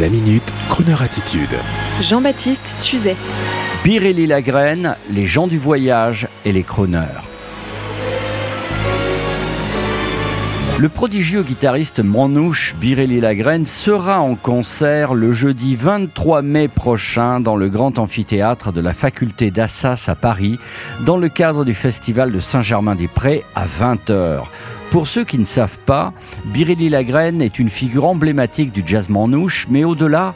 La minute, Kroneur attitude. Jean-Baptiste Tuzet. Birelli Lagraine, les gens du voyage et les chroneurs. Le prodigieux guitariste Manouche Birelli Lagraine sera en concert le jeudi 23 mai prochain dans le grand amphithéâtre de la faculté d'Assas à Paris, dans le cadre du festival de Saint-Germain-des-Prés à 20h. Pour ceux qui ne savent pas, Birelli Lagraine est une figure emblématique du jazz manouche, mais au-delà,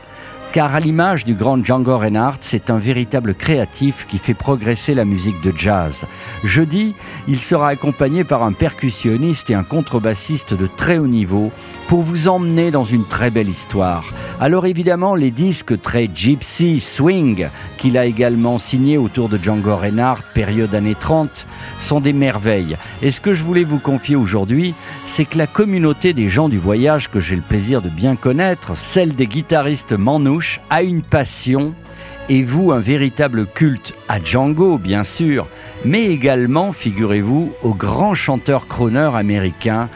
car à l'image du grand Django Reinhardt, c'est un véritable créatif qui fait progresser la musique de jazz. Jeudi, il sera accompagné par un percussionniste et un contrebassiste de très haut niveau pour vous emmener dans une très belle histoire. Alors évidemment, les disques très gypsy, swing, qu'il a également signés autour de Django Reinhardt, période années 30, sont des merveilles. Et ce que je voulais vous confier aujourd'hui, c'est que la communauté des gens du voyage que j'ai le plaisir de bien connaître, celle des guitaristes manouches, a une passion et vous un véritable culte à Django, bien sûr, mais également, figurez-vous, aux grands chanteurs crooner américains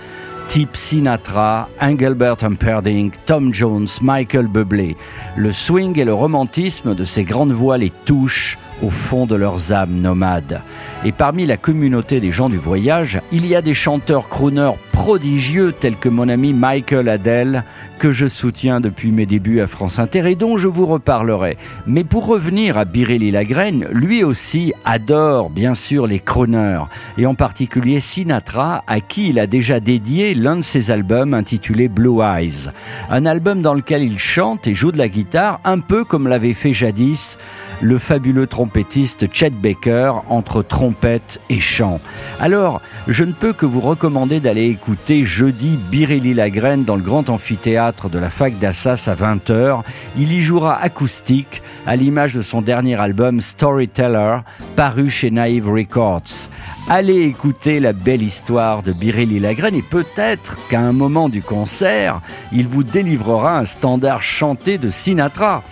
type Sinatra, Engelbert Humperdinck, Tom Jones, Michael Bublé. Le swing et le romantisme de ces grandes voix les touchent au fond de leurs âmes nomades. Et parmi la communauté des gens du voyage, il y a des chanteurs crooners prodigieux tels que mon ami Michael Adele, que je soutiens depuis mes débuts à France Inter et dont je vous reparlerai. Mais pour revenir à Birelli Lagraine, lui aussi adore bien sûr les crooners, et en particulier Sinatra, à qui il a déjà dédié l'un de ses albums intitulé Blue Eyes. Un album dans lequel il chante et joue de la guitare, un peu comme l'avait fait jadis le fabuleux trompettiste Chet Baker entre trompette et chant. Alors, je ne peux que vous recommander d'aller écouter jeudi Birelli Lagraine dans le grand amphithéâtre de la fac d'Assas à 20h. Il y jouera acoustique à l'image de son dernier album Storyteller paru chez Naive Records. Allez écouter la belle histoire de Birelli Lagraine et peut-être qu'à un moment du concert, il vous délivrera un standard chanté de Sinatra.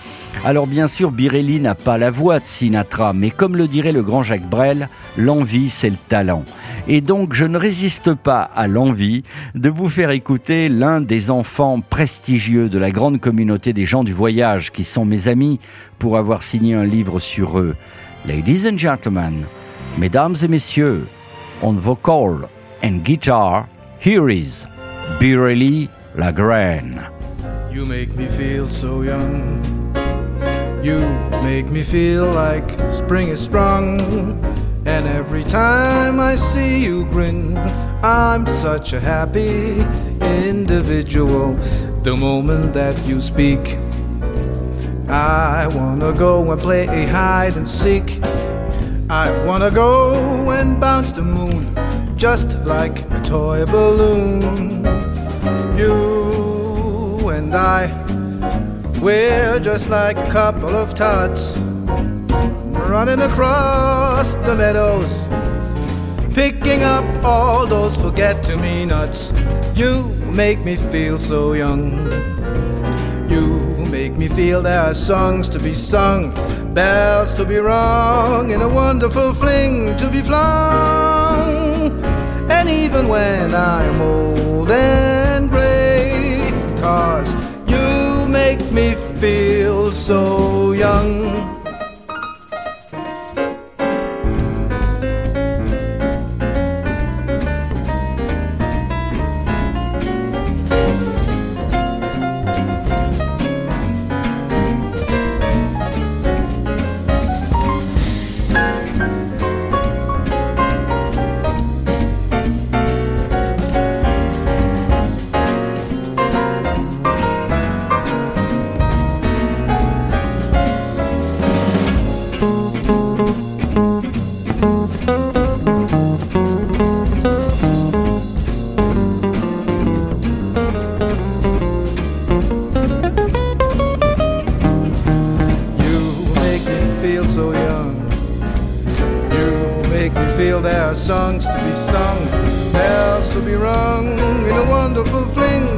Alors bien sûr, Birelli n'a pas la voix de Sinatra, mais comme le dirait le grand Jacques Brel, l'envie c'est le talent. Et donc je ne résiste pas à l'envie de vous faire écouter l'un des enfants prestigieux de la grande communauté des gens du voyage qui sont mes amis pour avoir signé un livre sur eux. Ladies and gentlemen, mesdames et messieurs, on vocal and guitar, here is Birelli Lagraine. You make me feel so young. You make me feel like spring is sprung. And every time I see you grin, I'm such a happy individual. The moment that you speak, I wanna go and play hide and seek. I wanna go and bounce the moon just like a toy balloon. You and I we're just like a couple of tots running across the meadows, picking up all those forget to me nuts. You make me feel so young. You make me feel there are songs to be sung, bells to be rung, and a wonderful fling to be flung. And even when I'm old and gray, cause you make me feel so young. Feel there are songs to be sung, bells to be rung, in a wonderful fling